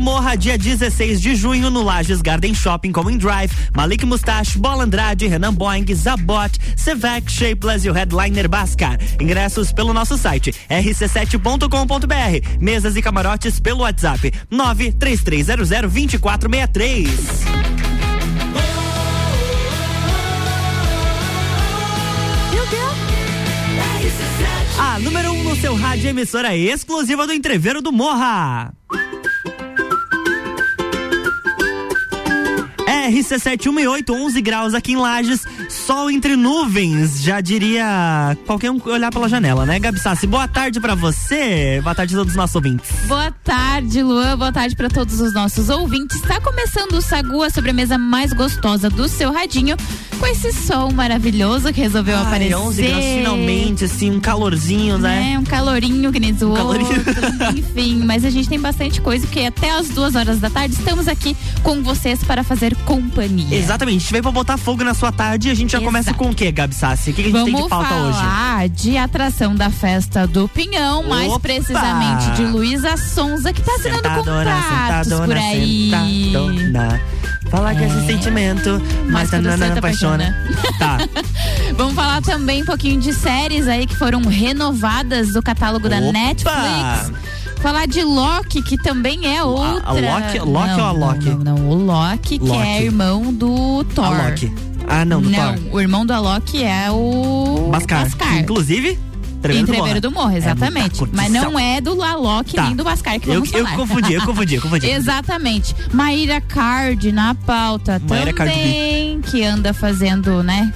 Morra, dia 16 de junho, no Lages Garden Shopping com Drive, Malik Mustache, Bola Andrade, Renan Boing, Zabot, Sevec, Shapeless e o headliner Bascar. Ingressos pelo nosso site rc7.com.br. Mesas e camarotes pelo WhatsApp 93300 2463. A número 1 um no seu rádio emissora exclusiva do Entreveiro do Morra. RC718, 11 graus aqui em Lages, sol entre nuvens, já diria qualquer um olhar pela janela, né, Gabi Sassi? Boa tarde para você, boa tarde a todos os nossos ouvintes. Boa tarde, Luan, boa tarde para todos os nossos ouvintes. Está começando o Sagu, a sobremesa mais gostosa do seu radinho, com esse sol maravilhoso que resolveu Ai, aparecer. 11 graus finalmente, assim, um calorzinho, né? É, um calorinho que nem um calorinho. Enfim, mas a gente tem bastante coisa, porque até as duas horas da tarde estamos aqui com vocês para fazer companhia. Exatamente, a gente veio pra botar fogo na sua tarde e a gente já Exato. começa com o que, Gabi Sassi? O que, a gente Vamos tem de pauta hoje? falar de atração da festa do Pinhão, Opa! mais precisamente de Luísa Sonza, que tá assinando contratos sentadona, por aí. Sentadona. Falar que é esse sentimento, mas tá não apaixona. Tá. Vamos falar também um pouquinho de séries aí que foram renovadas do catálogo Opa! da Netflix falar de Loki, que também é outra. A, a Loki, Loki não, ou a Loki? Não, não, não, o Loki, Loki, que é irmão do Thor. A Loki. Ah, não, do não, Thor. o irmão do Loki é o Bascar. Bascar. Inclusive, Treveiro, do, Morro. do Morro, exatamente. É Mas não é do Alok tá. nem do Bascar que eu. Eu confundi, eu confundi, eu confundi. exatamente. Maíra Card na pauta Maíra também, Card. que anda fazendo, né?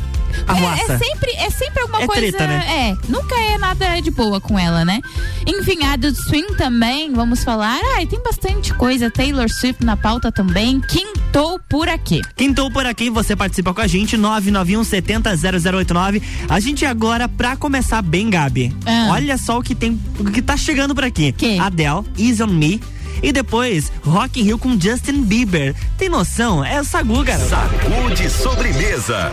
É, é, sempre, é sempre alguma é coisa. Treta, né? É, nunca é nada de boa com ela, né? Enfim, a do Swing também, vamos falar. Ah, tem bastante coisa. Taylor Swift na pauta também. Quintou por aqui. Quintou por aqui, você participa com a gente, 991 70 0089. A gente agora, pra começar bem, Gabi, ah. olha só o que tem, o que tá chegando por aqui. Que? Adele, Easy on Me. E depois, Rock in Rio com Justin Bieber. Tem noção? É o Sagu, garoto. Sagu de sobremesa.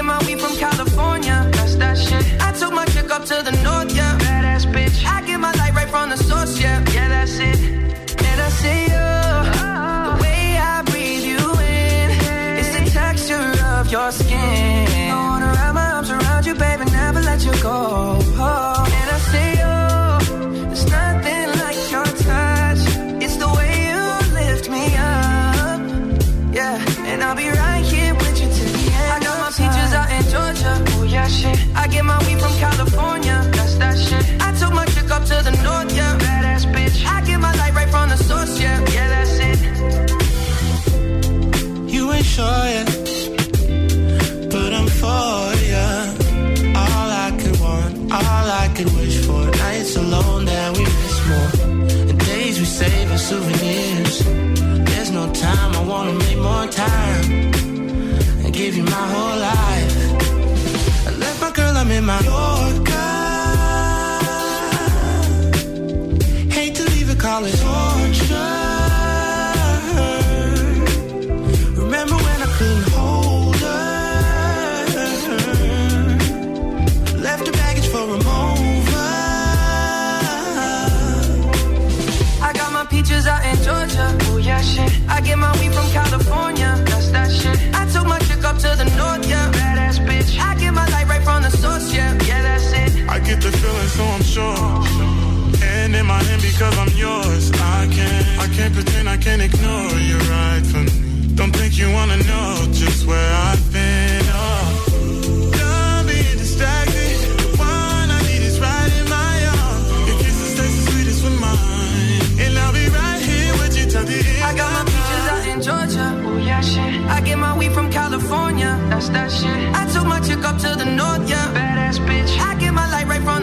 Get my weed from California. joy sure. And in my hand because I'm yours. I can't, I can't pretend I can't ignore you right from me. Don't think you wanna know just where I've been. Oh. Done being distracted. The one I need is right in my arms. Your kisses taste the sweetest with mine. And I'll be right here with you till the end. I got my peaches out in Georgia. Oh yeah, shit. I get my weed from California. That's that shit. I took my chick up to the north, yeah.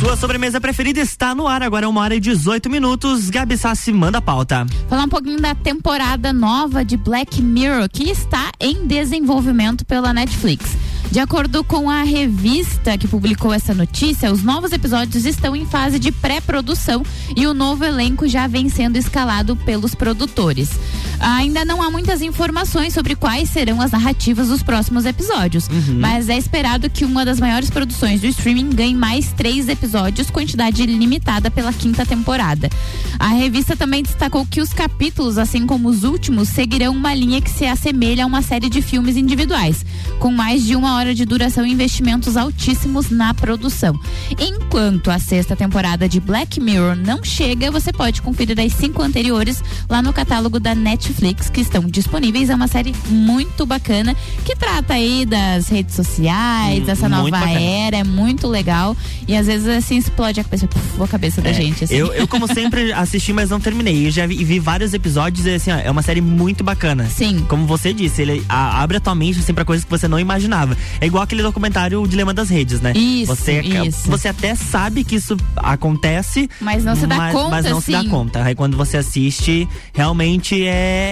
Sua sobremesa preferida está no ar, agora é uma hora e 18 minutos. Gabi Sassi manda a pauta. Falar um pouquinho da temporada nova de Black Mirror, que está em desenvolvimento pela Netflix. De acordo com a revista que publicou essa notícia, os novos episódios estão em fase de pré-produção e o novo elenco já vem sendo escalado pelos produtores. Ainda não há muitas informações sobre quais serão as narrativas dos próximos episódios, uhum. mas é esperado que uma das maiores produções do streaming ganhe mais três episódios, quantidade limitada pela quinta temporada. A revista também destacou que os capítulos, assim como os últimos, seguirão uma linha que se assemelha a uma série de filmes individuais, com mais de uma hora de duração e investimentos altíssimos na produção. Enquanto a sexta temporada de Black Mirror não chega, você pode conferir as cinco anteriores lá no catálogo da Netflix Netflix que estão disponíveis. É uma série muito bacana que trata aí das redes sociais, Hum, dessa nova bacana. era, é muito legal. E às vezes assim explode a cabeça, puf, a cabeça da É, gente. Assim. Eu, eu, como sempre, assisti, mas não terminei. Eu já vi, vi vários episódios e assim, ó, é uma série muito bacana. Sim. Como você disse, ele a- abre a tua mente assim, pra coisas que você não imaginava. É igual aquele documentário O Dilema das Redes, né? Isso, você, isso. você até sabe que isso acontece, Mas não se dá mas, conta, mas não se dá assim. conta. Aí quando você assiste, realmente é,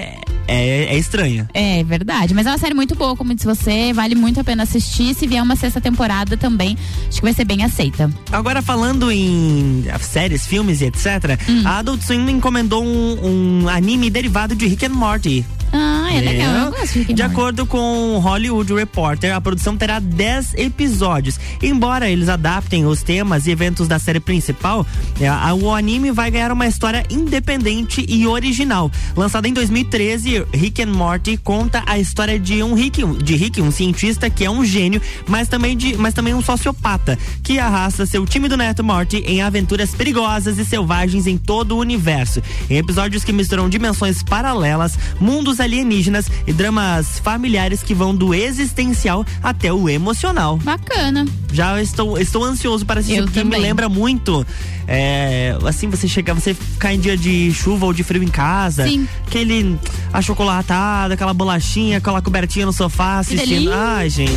é, é estranho. É verdade, mas é uma série muito boa, como disse você, vale muito a pena assistir. Se vier uma sexta temporada também, acho que vai ser bem aceita. Agora falando em séries, filmes e etc, Hum. a Adult Swim encomendou um, um anime derivado de Rick and Morty. Ah, é legal, eu gosto de De acordo com o Hollywood Reporter, a produção terá 10 episódios. Embora eles adaptem os temas e eventos da série principal, é, a- o anime vai ganhar uma história independente e original. Lançado em 2013, Rick and Morty conta a história de um Rick, de Rick, um cientista que é um gênio, mas também de, mas também um sociopata, que arrasta seu time do neto Morty em aventuras perigosas e selvagens em todo o universo. Em episódios que misturam dimensões paralelas, mundos alienígenas e dramas familiares que vão do existencial até o emocional. Bacana. Já estou, estou ansioso para assistir, Eu porque também. me lembra muito. é, assim, você chegar, você ficar em dia de chuva ou de frio em casa. Sim. Aquele achocolatado, aquela bolachinha, aquela cobertinha no sofá assistindo. Ai, gente.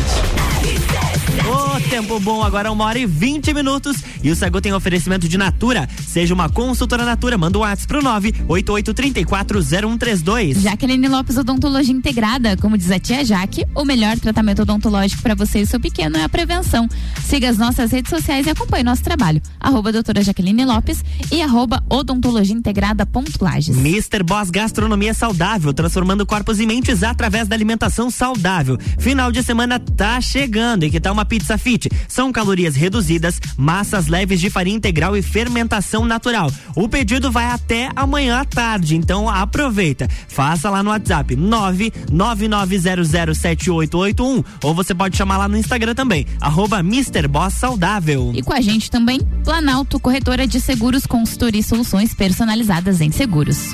Ô, tempo bom, agora uma hora e 20 minutos. E o Sagu tem oferecimento de Natura. Seja uma consultora Natura, manda um WhatsApp pro 988340132. Jaqueline Lopes Odontologia Integrada, como diz a tia Jaque, o melhor tratamento odontológico para você e seu pequeno é a prevenção. Siga as nossas redes sociais e acompanhe nosso trabalho. Arroba doutora Jaqueline Lopes e arroba odontologia integrada ponto Lages. Mr. Boss Gastronomia Saudável, transformando corpos e mentes através da alimentação saudável. Final de semana tá chegando e que tal uma pizza fit? São calorias reduzidas, massas leves de farinha integral e fermentação natural. O pedido vai até amanhã à tarde, então aproveita. Faça lá no WhatsApp 999007881 ou você pode chamar lá no Instagram também, arroba Saudável. E com a gente também, Planalto Corretora de Seguros, consultoria e soluções personalizadas em seguros.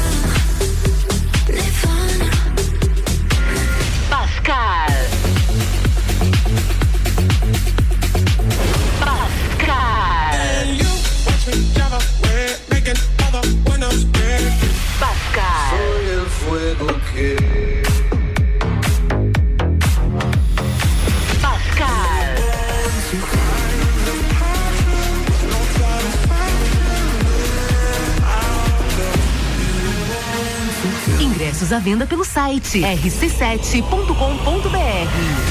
À venda pelo site rc7.com.br.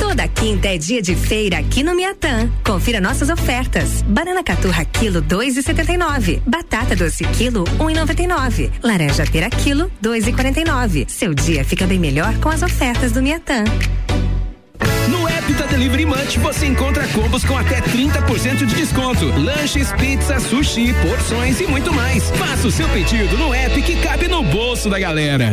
Toda quinta é dia de feira aqui no Miatã. Confira nossas ofertas. Banana caturra quilo 2,79. Batata doce quilo 1,99. Laranja pera quilo 2,49. Seu dia fica bem melhor com as ofertas do Miatã. No app da Delivery Munch você encontra combos com até 30% de desconto. Lanches, pizza, sushi, porções e muito mais. Faça o seu pedido no app que cabe no bolso da galera.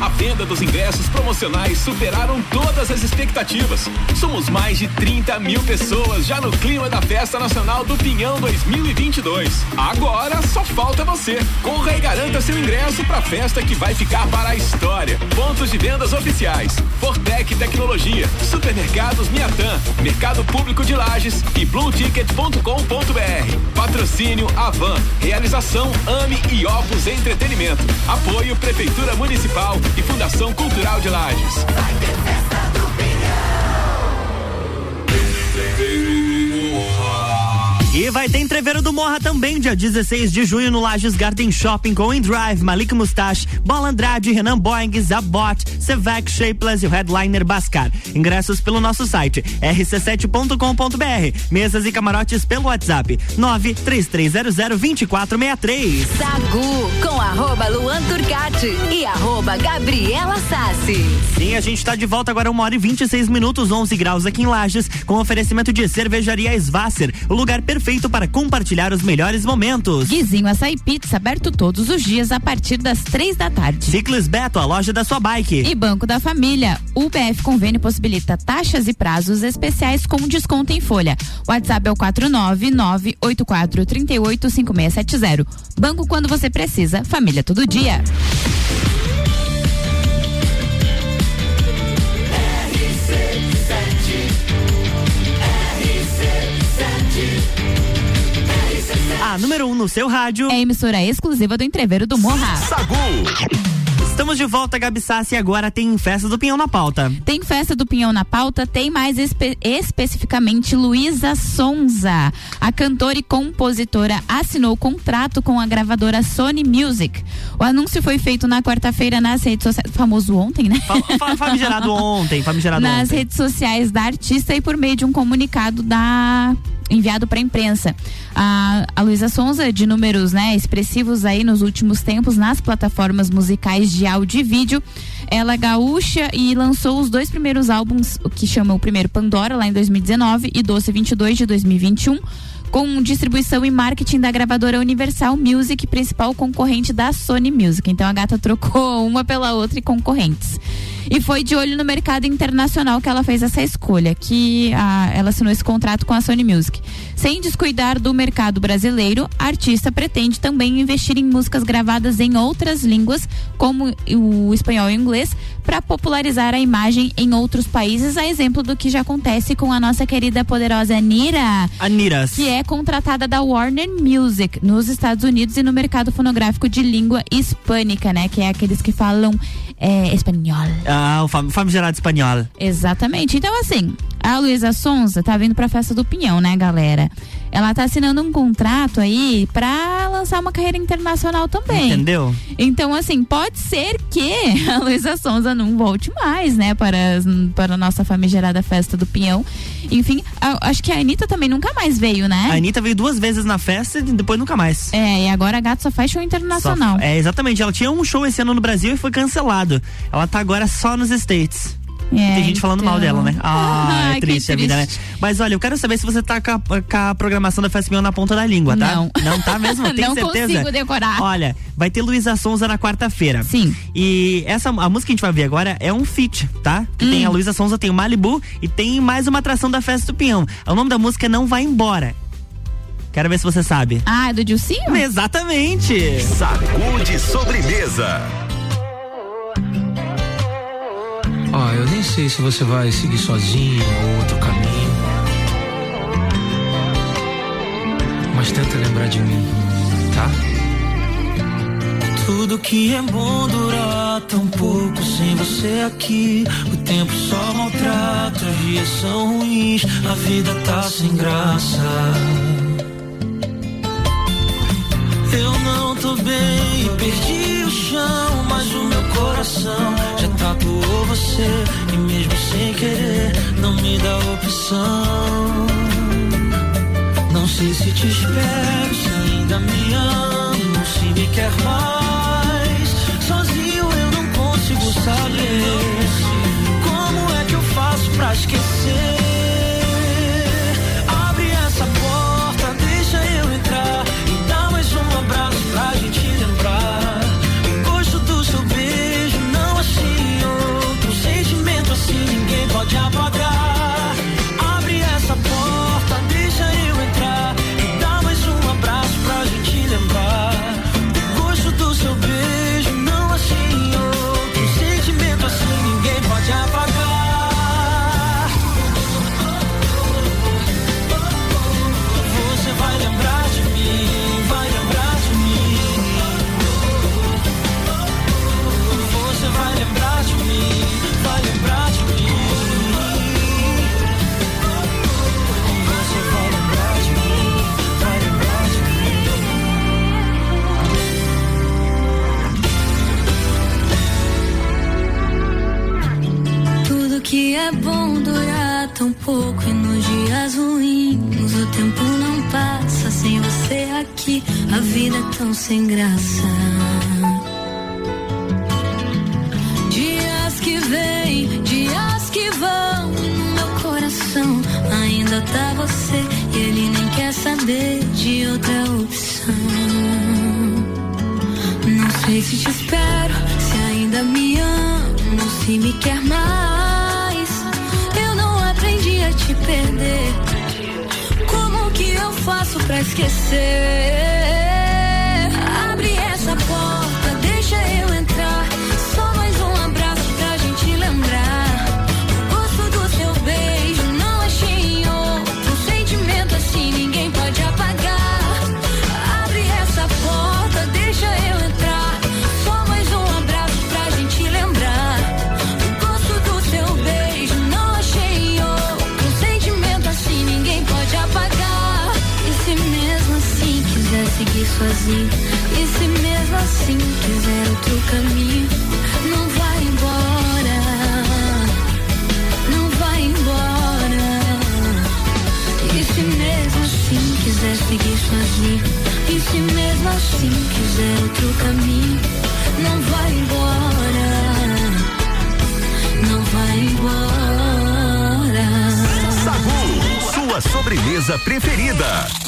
A venda dos ingressos promocionais superaram todas as expectativas. Somos mais de 30 mil pessoas já no clima da Festa Nacional do Pinhão 2022. Agora só falta você. Corra e garanta seu ingresso para a festa que vai ficar para a história. Pontos de vendas oficiais: Fortec Tecnologia, Supermercados Miatã, Mercado Público de Lages e BlueTicket.com.br. Patrocínio Avan. Realização Ame e Opus Entretenimento. Apoio Prefeitura Municipal e Fundação Cultural de Lages. E vai ter entreveiro do Morra também, dia 16 de junho, no Lages Garden Shopping com Drive, Malik Mustache, Bola Andrade, Renan Boing, Zabot, Sevec, Shapeless e o headliner Bascar. Ingressos pelo nosso site rc7.com.br. Mesas e camarotes pelo WhatsApp 933002463. Sagu com arroba Luan Turcati e arroba Gabriela Sassi. Sim, a gente está de volta agora, uma hora e 26 minutos, 11 graus aqui em Lages, com oferecimento de cervejaria Svasser, o lugar perfeito para compartilhar os melhores momentos. Guizinho Açaí Pizza, aberto todos os dias a partir das três da tarde. Ciclis Beto, a loja da sua bike. E Banco da Família, o BF Convênio possibilita taxas e prazos especiais com desconto em folha. WhatsApp é o 49984385670. Banco quando você precisa, família todo dia. A número 1 um no seu rádio. É a emissora exclusiva do Entreveiro do Morra. Sagu. Estamos de volta, Gabi Sassi, e agora tem Festa do Pinhão na pauta. Tem Festa do Pinhão na pauta, tem mais espe especificamente Luísa Sonza. A cantora e compositora assinou contrato com a gravadora Sony Music. O anúncio foi feito na quarta-feira nas redes sociais, famoso ontem, né? Famigerado ontem, famigerado Nas ontem. redes sociais da artista e por meio de um comunicado da enviado para a imprensa. A, Luísa Sonza, de números né, expressivos aí nos últimos tempos nas plataformas musicais de áudio e vídeo, ela é gaúcha e lançou os dois primeiros álbuns, o que chama o primeiro Pandora, lá em 2019, e Doce 22 de 2021 com distribuição e marketing da gravadora Universal Music, principal concorrente da Sony Music. Então a gata trocou uma pela outra e concorrentes. E foi de olho no mercado internacional que ela fez essa escolha, que a, ela assinou esse contrato com a Sony Music. Sem descuidar do mercado brasileiro, a artista pretende também investir em músicas gravadas em outras línguas, como o espanhol e o inglês, para popularizar a imagem em outros países, a exemplo do que já acontece com a nossa querida poderosa Anira. Aniras. Que é contratada da Warner Music nos Estados Unidos e no mercado fonográfico de língua hispânica, né? Que é aqueles que falam é, espanhol. Ah, o fam famigerado espanhol. Exatamente. Então, assim, a Luísa Sonza tá vindo pra festa do Pinhão, né, galera? Ela tá assinando um contrato aí pra lançar uma carreira internacional também. Entendeu? Então, assim, pode ser que a Luísa Sonza não volte mais, né, para, para a nossa famigerada festa do Pinhão. Enfim, a- acho que a Anitta também nunca mais veio, né? A Anitta veio duas vezes na festa e depois nunca mais. É, e agora a Gato só faz show internacional. Só- é, exatamente. Ela tinha um show esse ano no Brasil e foi cancelado. Ela tá agora só nos States. É, Tem gente falando mal então. dela, né? Ah, Ai, é que triste a vida, né? triste. Mas olha, eu quero saber se você tá com a, com a programação da Festa Mil na ponta da língua, tá? Não. Não tá mesmo? Tem Não certeza? consigo decorar. Olha, vai ter Luísa Sonza na quarta-feira. Sim. E essa a música que a gente vai ver agora é um feat, tá? Que Hum. tem a Luísa Sonza, tem o Malibu e tem mais uma atração da Festa do Pinhão. O nome da música é Não Vai Embora. Quero ver se você sabe. Ah, é do Dilcinho? Exatamente. Sacude sobremesa. Ó, eu nem sei se você vai seguir sozinho ou outro caminho. Mas tenta lembrar de mim, tá? Tudo que é bom dura tão pouco sem você aqui. O tempo só maltrata, os dias são ruins, a vida tá sem graça. Eu não tô bem perdi o chão, mas o meu coração já tatuou você e mesmo sem querer não me dá opção. Não sei se te espero, se ainda me amo, se me quer mais. Sozinho eu não consigo saber como é que eu faço pra esquecer. Sem graça. Dias que vêm, dias que vão, no meu coração ainda tá você e ele nem quer saber de outra opção. Não sei se te espero, se ainda me amo, se me quer mais. Eu não aprendi a te perder. Como que eu faço pra esquecer? Sozinho, e se mesmo assim quiser outro caminho, não vai embora. Não vai embora. E se mesmo assim quiser seguir sozinho, e se mesmo assim quiser outro caminho, não vai embora. Não vai embora. Sagu, sua sobremesa preferida.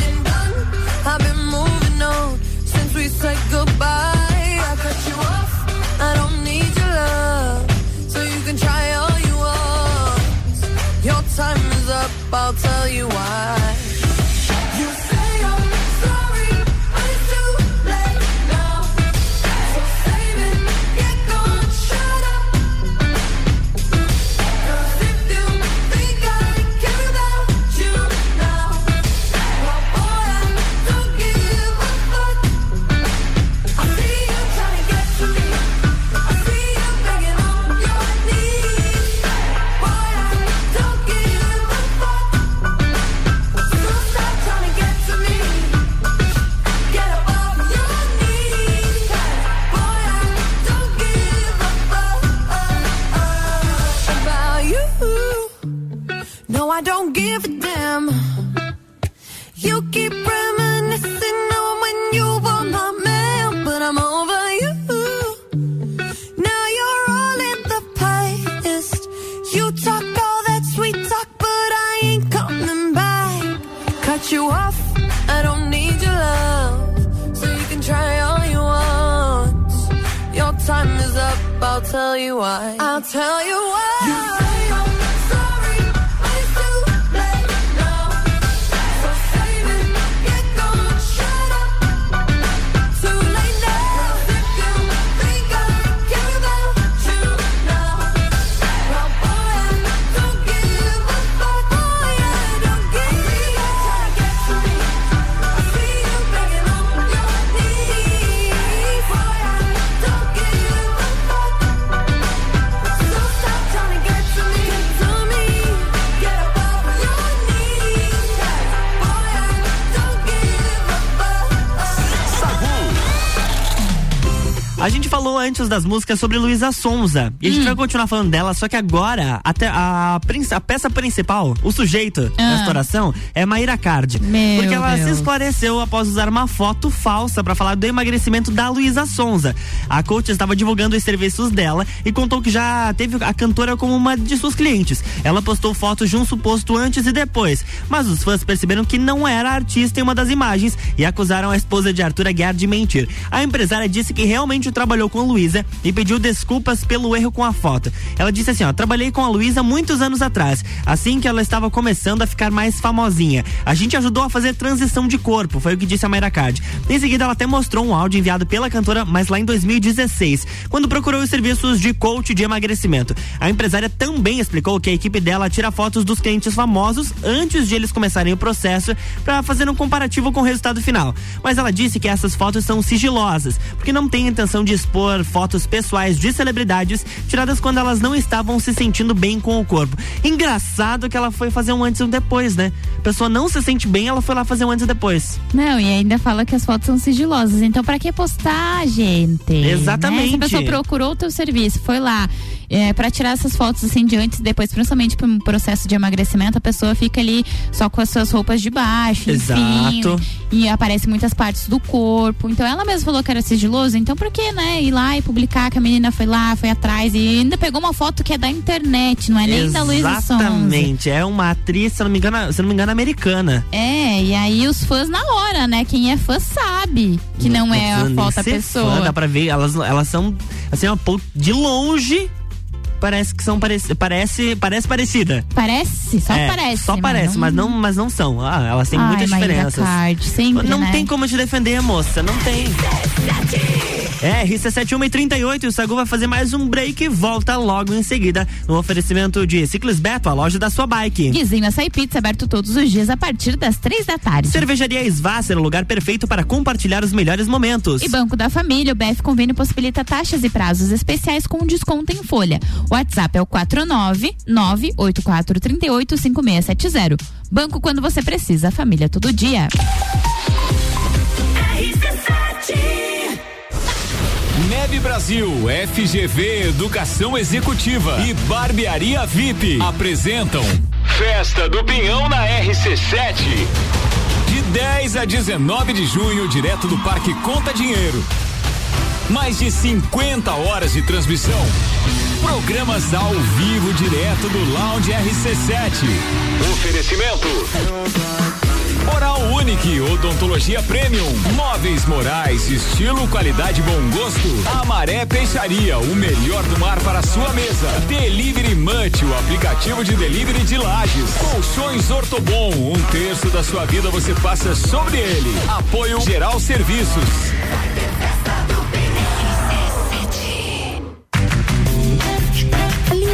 I'll tell you why. I'll tell you why. I'll tell you why. You falou antes das músicas sobre Luísa Sonza. E a Hum. gente vai continuar falando dela, só que agora até a, a peça principal, o sujeito da Ah. estouração, é Maíra Card. Meu porque ela se Deus. esclareceu após usar uma foto falsa pra falar do emagrecimento da Luísa Sonza. A coach estava divulgando os serviços dela e contou que já teve a cantora como uma de suas clientes. Ela postou fotos de um suposto antes e depois, mas os fãs perceberam que não era artista em uma das imagens e acusaram a esposa de Arthur Aguiar de mentir. A empresária disse que realmente trabalhou com Luísa e pediu desculpas pelo erro com a foto. Ela disse assim, ó, trabalhei com a Luísa muitos anos atrás, assim que ela estava começando a ficar mais famosinha. A gente ajudou a fazer transição de corpo, foi o que disse a Mayra Card. Em seguida, ela até mostrou um áudio enviado pela cantora, mas lá em 2016, quando procurou os serviços de coach de emagrecimento. A empresária também explicou que a equipe dela tira fotos dos clientes famosos antes de eles começarem o processo para fazer um comparativo com o resultado final. Mas ela disse que essas fotos são sigilosas, porque não tem intenção de expor fotos pessoais de celebridades tiradas quando elas não estavam se sentindo bem com o corpo. Engraçado que ela foi fazer um antes e um depois, né? A pessoa não se sente bem, ela foi lá fazer um antes e depois. Não, e ainda fala que as fotos são sigilosas. Então, pra que postar, gente? Exatamente. Né? Se a pessoa procurou o teu serviço, foi lá. É, para tirar essas fotos assim de antes e depois, principalmente para um processo de emagrecimento, a pessoa fica ali só com as suas roupas de baixo, enfim, Exato. e aparece muitas partes do corpo. Então ela mesma falou que era sigiloso, então por que, né, ir lá e publicar que a menina foi lá, foi atrás e ainda pegou uma foto que é da internet, não é nem da Luísa Sonza. Exatamente. É uma atriz, se não me engano, se não me engano, americana. É, e aí os fãs na hora, né? Quem é fã sabe que não, é a foto da pessoa. Fã, dá pra ver, elas, elas são, assim, uma de longe, parece que são pareci, parece, parece parecida. Parece, só É, parece. Só parece, mas não, mas não são. Ah, elas têm Ai, muitas diferenças. Card, sempre, não né? tem como te defender, moça, não tem. É, RC71 e 38, o Sagu vai fazer mais um break e volta logo em seguida no oferecimento de Ciclis Beto, a loja da sua bike. Guizinho Açaí Pizza aberto todos os dias a partir das três da tarde. Cervejaria Svasser, o lugar perfeito para compartilhar os melhores momentos. E Banco da Família, o BF Convênio possibilita taxas e prazos especiais com desconto em folha. WhatsApp é o 49984385670. Banco quando você precisa, família todo dia. Cicobi Brasil, FGV Educação Executiva e Barbearia VIP apresentam Festa do Pinhão na RC7. De 10 a 19 de junho, direto do Parque Conta Dinheiro. Mais de 50 horas de transmissão. Programas ao vivo direto do Lounge RC7. Oferecimento. Oral Unique, Odontologia Premium, Móveis Morais, estilo, qualidade, bom gosto. Amaré Peixaria, o melhor do mar para sua mesa. Delivery Munch, o aplicativo de delivery de lajes. Colchões Ortobon, um terço da sua vida você passa sobre ele. Apoio Geral Serviços.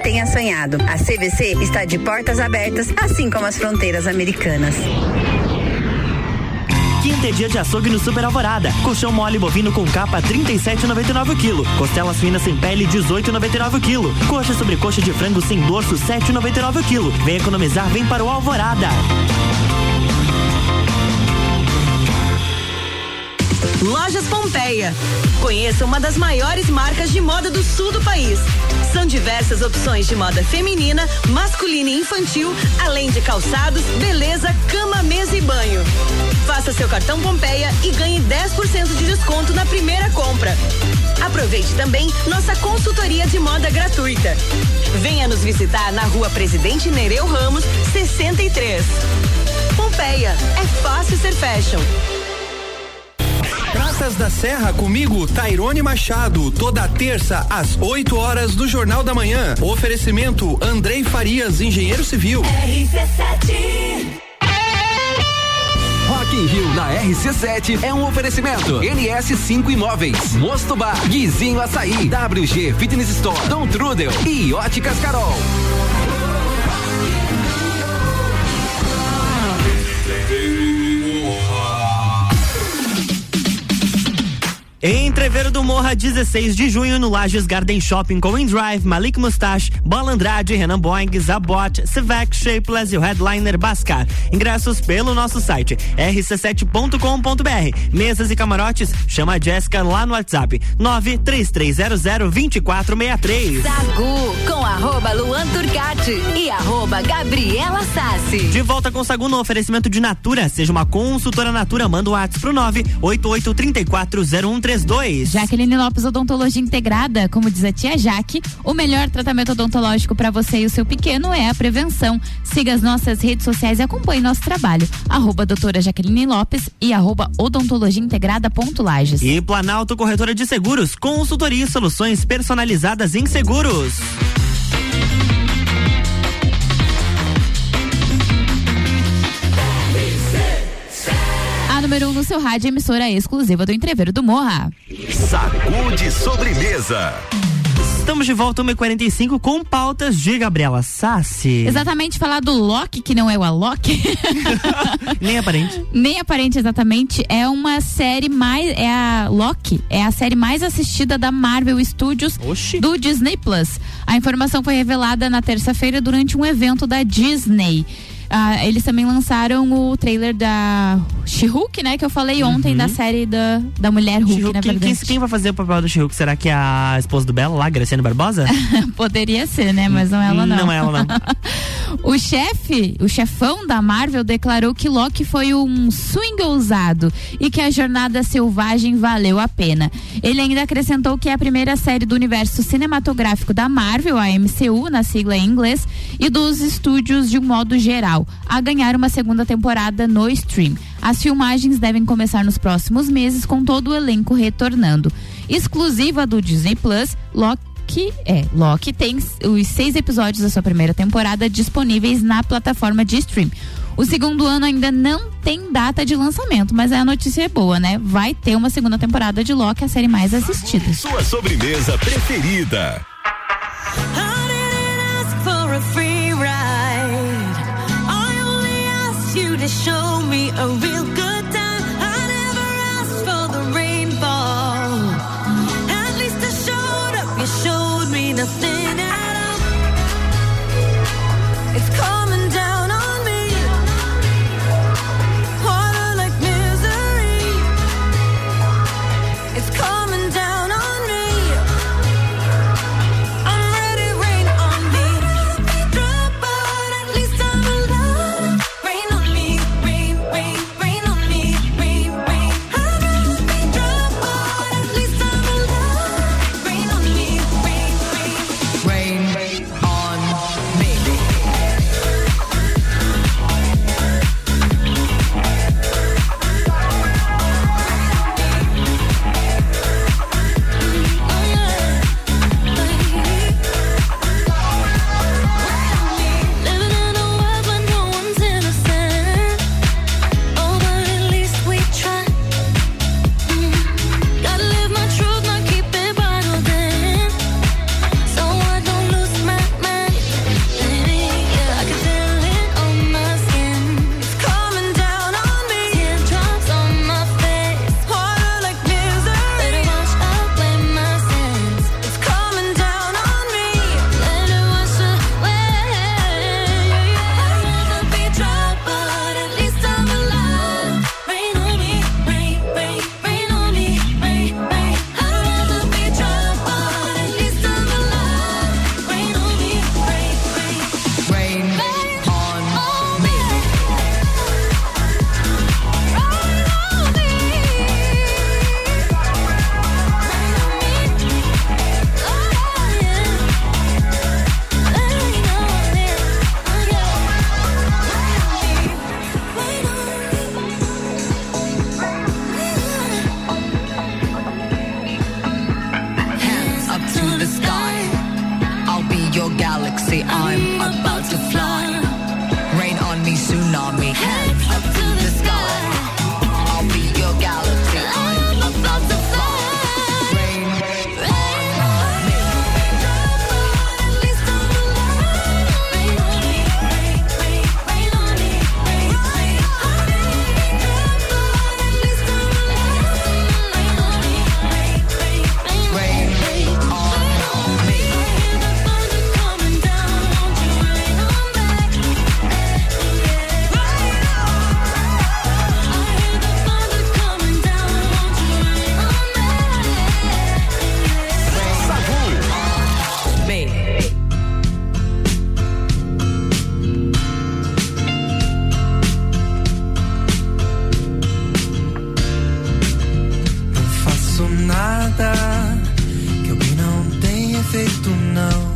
tenha sonhado. A CVC está de portas abertas, assim como as fronteiras americanas. Quinta é dia de açougue no Super Alvorada. Colchão mole bovino com capa 37,99 o quilo. Costelas finas sem pele 18,99 o quilo. Coxa sobre coxa de frango sem dorso 7,99 o quilo. Vem economizar, vem para o Alvorada. Lojas Pompeia. Conheça uma das maiores marcas de moda do sul do país. São diversas opções de moda feminina, masculina e infantil, além de calçados, beleza, cama, mesa e banho. Faça seu cartão Pompeia e ganhe 10% de desconto na primeira compra. Aproveite também nossa consultoria de moda gratuita. Venha nos visitar na rua Presidente Nereu Ramos, 63. Pompeia, é fácil ser fashion. Praças da Serra comigo, Tairone Machado, toda terça às 8 horas do Jornal da Manhã. Oferecimento Andrei Farias, engenheiro civil. RC7 in Rio na RC7 é um oferecimento. NS5 Imóveis, Mosto Bar, Guizinho Açaí, WG Fitness Store, Dom Trudel e Óticas Carol. Entreveiro do Morra, 16 de junho, no Lages Garden Shopping com Drive, Malik Mustache, Bola Andrade, Renan Boing, Zabot, Civac, Shapeless e o headliner Bascar. Ingressos pelo nosso site rc7.com.br. Mesas e camarotes, chama a Jéssica lá no WhatsApp 933002463. Sagu com arroba Luan Turcati e arroba Gabriela Sassi. De volta com Sagu no oferecimento de Natura. Seja uma consultora Natura, manda o um WhatsApp pro 988340132. Jaqueline Lopes Odontologia Integrada, como diz a tia Jaque, o melhor tratamento odontológico para você e o seu pequeno é a prevenção. Siga as nossas redes sociais e acompanhe nosso trabalho. Arroba doutora Jaqueline Lopes e arroba odontologia integrada ponto Lages. E Planalto Corretora de Seguros, consultoria e soluções personalizadas em seguros. Seu rádio, emissora exclusiva do Entreveiro do Morra. Sacude sobremesa. Estamos de volta 1h45 com pautas de Gabriela Sassi. Exatamente, falar do Loki, que não é o Alok. Nem aparente. Nem aparente, exatamente. É uma série mais. É a Loki, é a série mais assistida da Marvel Studios Oxi. do Disney Plus. A informação foi revelada na terça-feira durante um evento da Disney. Ah, eles também lançaram o trailer da She-Hulk, né? Que eu falei ontem Uhum. da série da, da Mulher Hulk, na quem, verdade. quem, quem vai fazer o papel do She-Hulk? Será que é a esposa do Belo lá, Graciane Barbosa? Poderia ser, né? Mas não é ela não. Não é ela, não. O chefe, o chefão da Marvel declarou que Loki foi um swing ousado e que a jornada selvagem valeu a pena. Ele ainda acrescentou que é a primeira série do universo cinematográfico da Marvel, a MCU, na sigla em inglês, e dos estúdios de um modo geral, a ganhar uma segunda temporada no stream. As filmagens devem começar nos próximos meses, com todo o elenco retornando. Exclusiva do Disney Plus, Loki é, Loki tem os seis episódios da sua primeira temporada disponíveis na plataforma de stream. O segundo ano ainda não tem data de lançamento, mas a notícia é boa, né? Vai ter uma segunda temporada de Loki, a série mais assistida. Sua sobremesa preferida. ask to show me a real say to know.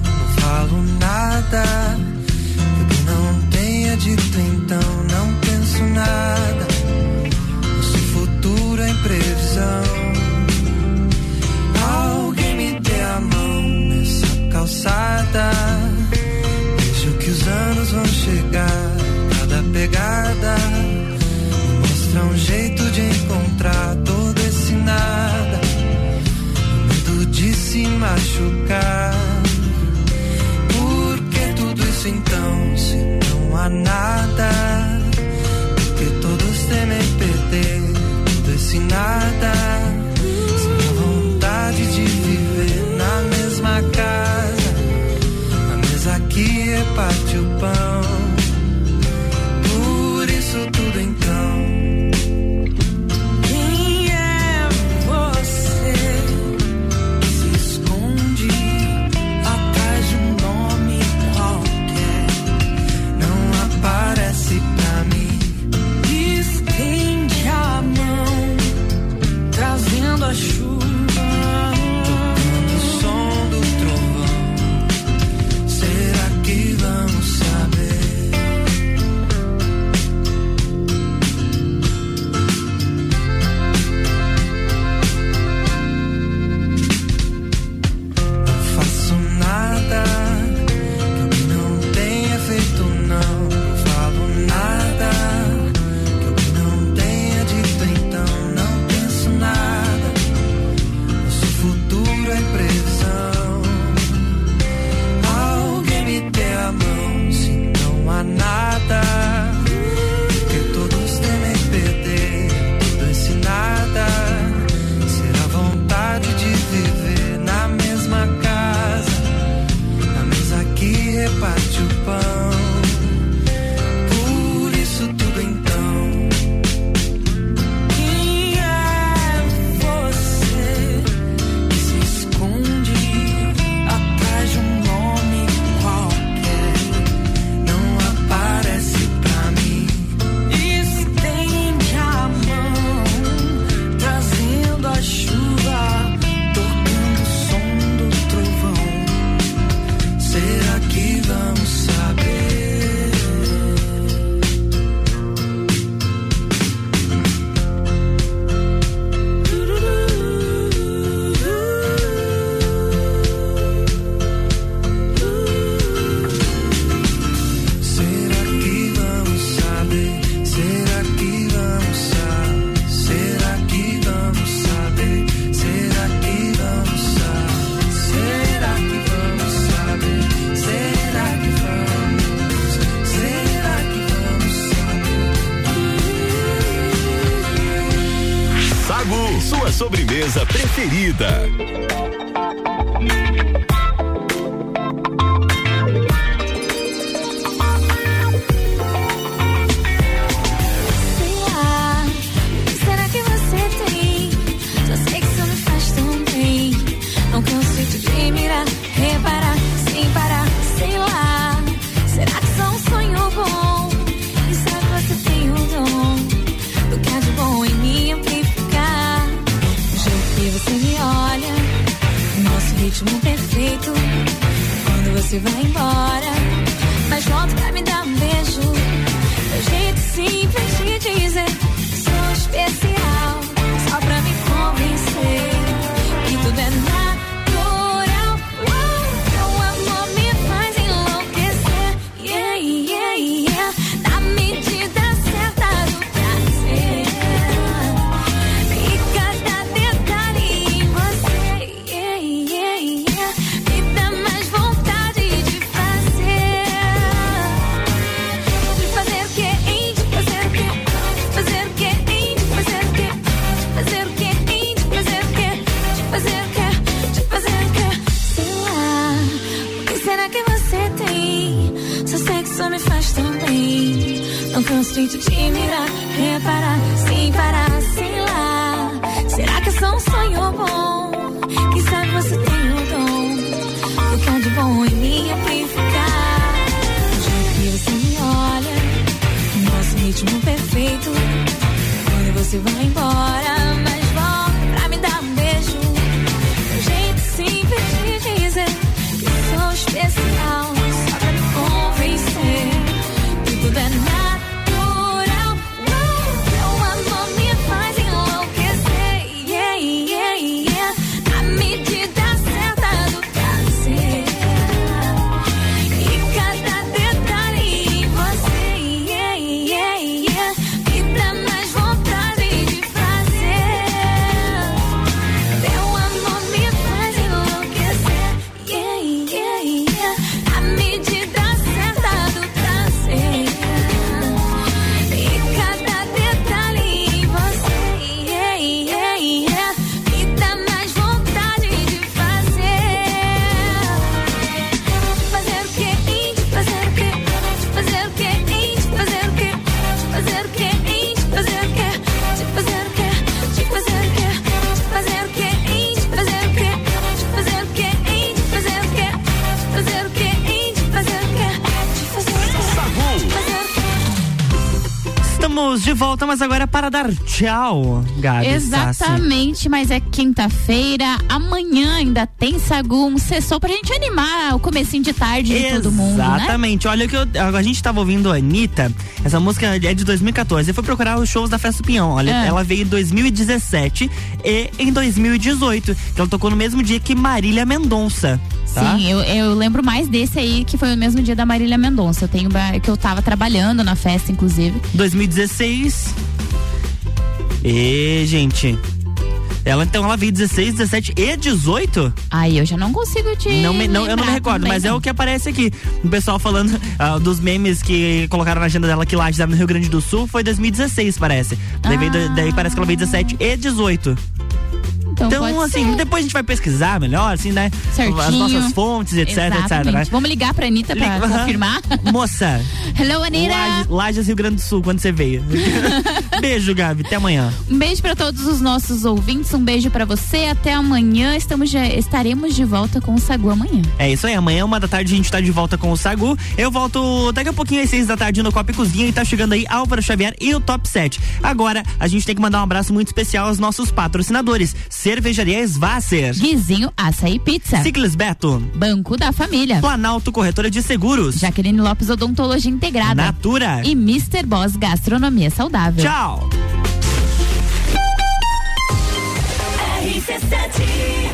Sua sobremesa preferida. Você vai embora, você vai embora, dar tchau, Gabi. Sassi. Exatamente, mas é quinta-feira, amanhã ainda tem Sagum, sessou pra gente animar o comecinho de tarde de todo mundo, né? Exatamente. Olha que eu- a gente tava ouvindo a Anitta, essa música é de 2014. Eu fui procurar os shows da Festa do Pinhão. Olha, Ah. ela veio em 2017 e em 2018. Que ela tocou no mesmo dia que Marília Mendonça. Tá? Sim, eu, eu lembro mais desse aí, que foi o mesmo dia da Marília Mendonça. Eu tenho que eu tava trabalhando na festa, inclusive. 2016. E, gente. Ela então ela veio 16, 17 e 18? Aí eu já não consigo te. Não me- não, eu não me recordo, mas é o que aparece aqui. O pessoal falando ah, dos memes que colocaram na agenda dela que lá no Rio Grande do Sul foi 2016, parece. Daí, veio daí parece que ela veio 17 e 18. Então, Então, assim, ser. depois a gente vai pesquisar melhor, assim, né? Certinho. As nossas fontes, etc, etc, Exatamente. né? Vamos ligar pra Anitta pra Liga- confirmar. Moça, Hello, Anitta. Lages, Lages, Rio Grande do Sul, quando você veio. Beijo, Gabi. Até amanhã. Um beijo pra todos os nossos ouvintes, um beijo pra você. Até amanhã. Estamos de- estaremos de volta com o Sagu amanhã. É isso aí, amanhã, uma da tarde, a gente tá de volta com o Sagu. Eu volto daqui a pouquinho às seis da tarde no Copa e Cozinha e tá chegando aí Álvaro Xavier e o Top 7. Agora, a gente tem que mandar um abraço muito especial aos nossos patrocinadores. Cervejaria Svasser. Guizinho Açaí Pizza. Ciclis Beto. Banco da Família. Planalto Corretora de Seguros. Jaqueline Lopes Odontologia Integrada. Natura. E Mr. Boss Gastronomia Saudável. Tchau. RC7